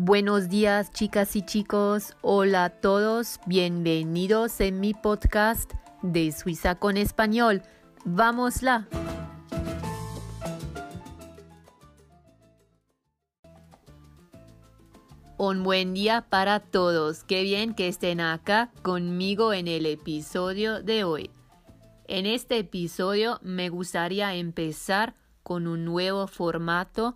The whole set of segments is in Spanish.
Buenos días chicas y chicos, hola a todos, bienvenidos en mi podcast de Suiza con español. Vámosla. Un buen día para todos, qué bien que estén acá conmigo en el episodio de hoy. En este episodio me gustaría empezar con un nuevo formato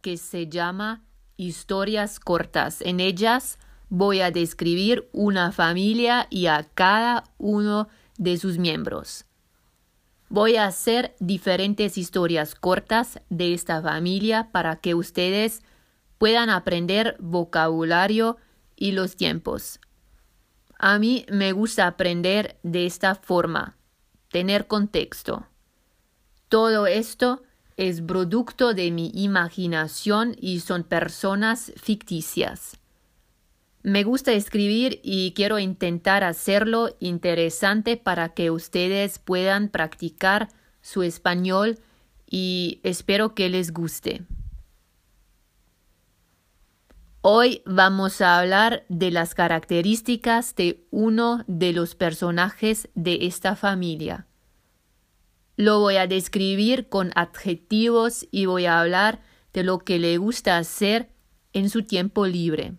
que se llama historias cortas. En ellas voy a describir una familia y a cada uno de sus miembros. Voy a hacer diferentes historias cortas de esta familia para que ustedes puedan aprender vocabulario y los tiempos. A mí me gusta aprender de esta forma, tener contexto. Todo esto es producto de mi imaginación y son personas ficticias. Me gusta escribir y quiero intentar hacerlo interesante para que ustedes puedan practicar su español y espero que les guste. Hoy vamos a hablar de las características de uno de los personajes de esta familia. Lo voy a describir con adjetivos y voy a hablar de lo que le gusta hacer en su tiempo libre.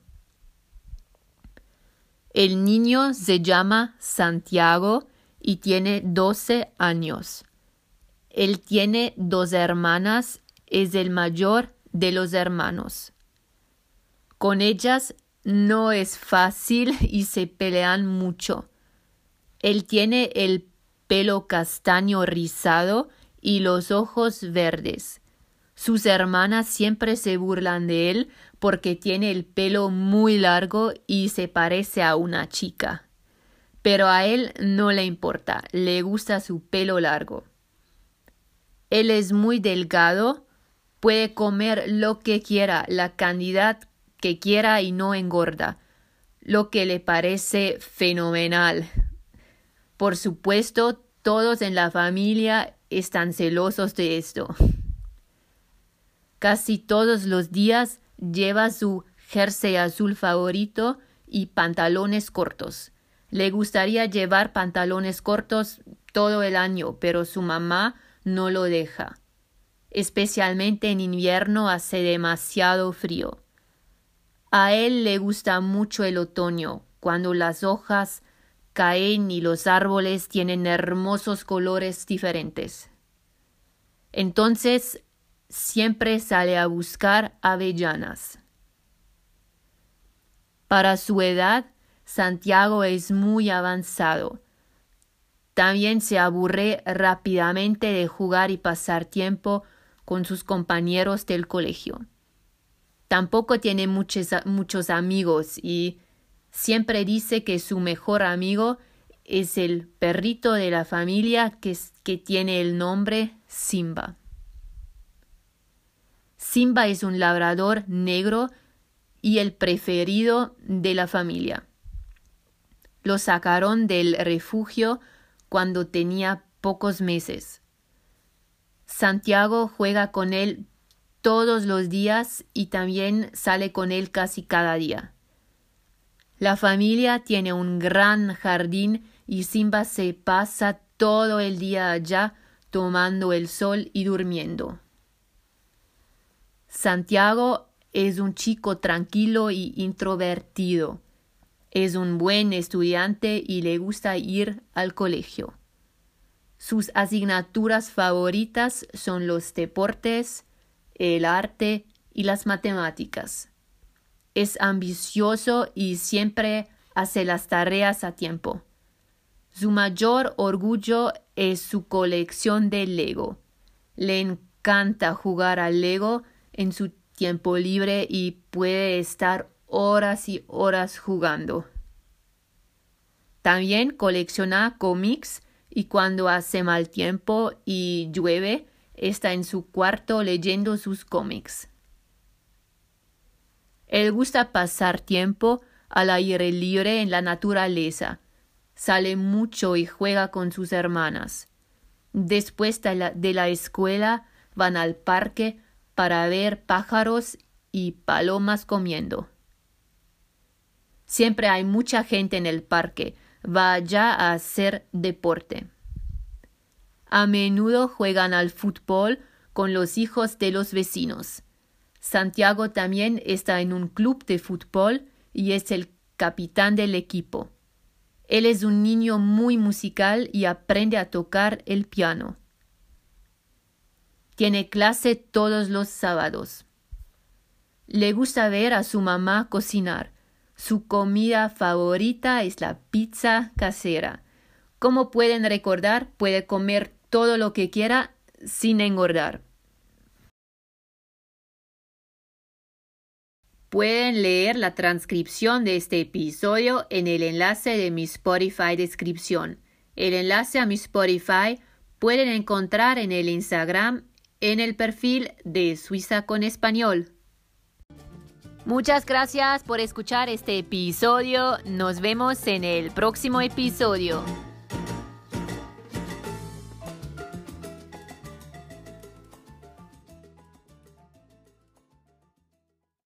El niño se llama Santiago y tiene 12 años. Él tiene dos hermanas, es el mayor de los hermanos. Con ellas no es fácil y se pelean mucho. Él tiene el pelo castaño rizado y los ojos verdes. Sus hermanas siempre se burlan de él porque tiene el pelo muy largo y se parece a una chica. Pero a él no le importa, le gusta su pelo largo. Él es muy delgado, puede comer lo que quiera, la cantidad que quiera y no engorda, lo que le parece fenomenal. Por supuesto, todos en la familia están celosos de esto. Casi todos los días lleva su jersey azul favorito y pantalones cortos. Le gustaría llevar pantalones cortos todo el año, pero su mamá no lo deja. Especialmente en invierno hace demasiado frío. A él le gusta mucho el otoño, cuando las hojas caen y los árboles tienen hermosos colores diferentes. Entonces siempre sale a buscar avellanas. Para su edad, Santiago es muy avanzado. También se aburre rápidamente de jugar y pasar tiempo con sus compañeros del colegio. Tampoco tiene muchos, muchos amigos y Siempre dice que su mejor amigo es el perrito de la familia que, que tiene el nombre Simba. Simba es un labrador negro y el preferido de la familia. Lo sacaron del refugio cuando tenía pocos meses. Santiago juega con él todos los días y también sale con él casi cada día. La familia tiene un gran jardín y Simba se pasa todo el día allá tomando el sol y durmiendo. Santiago es un chico tranquilo y introvertido. Es un buen estudiante y le gusta ir al colegio. Sus asignaturas favoritas son los deportes, el arte y las matemáticas es ambicioso y siempre hace las tareas a tiempo. Su mayor orgullo es su colección de Lego. Le encanta jugar al Lego en su tiempo libre y puede estar horas y horas jugando. También colecciona cómics y cuando hace mal tiempo y llueve, está en su cuarto leyendo sus cómics. Él gusta pasar tiempo al aire libre en la naturaleza. Sale mucho y juega con sus hermanas. Después de la, de la escuela van al parque para ver pájaros y palomas comiendo. Siempre hay mucha gente en el parque. Vaya a hacer deporte. A menudo juegan al fútbol con los hijos de los vecinos. Santiago también está en un club de fútbol y es el capitán del equipo. Él es un niño muy musical y aprende a tocar el piano. Tiene clase todos los sábados. Le gusta ver a su mamá cocinar. Su comida favorita es la pizza casera. Como pueden recordar, puede comer todo lo que quiera sin engordar. Pueden leer la transcripción de este episodio en el enlace de mi Spotify descripción. El enlace a mi Spotify pueden encontrar en el Instagram en el perfil de Suiza con Español. Muchas gracias por escuchar este episodio. Nos vemos en el próximo episodio.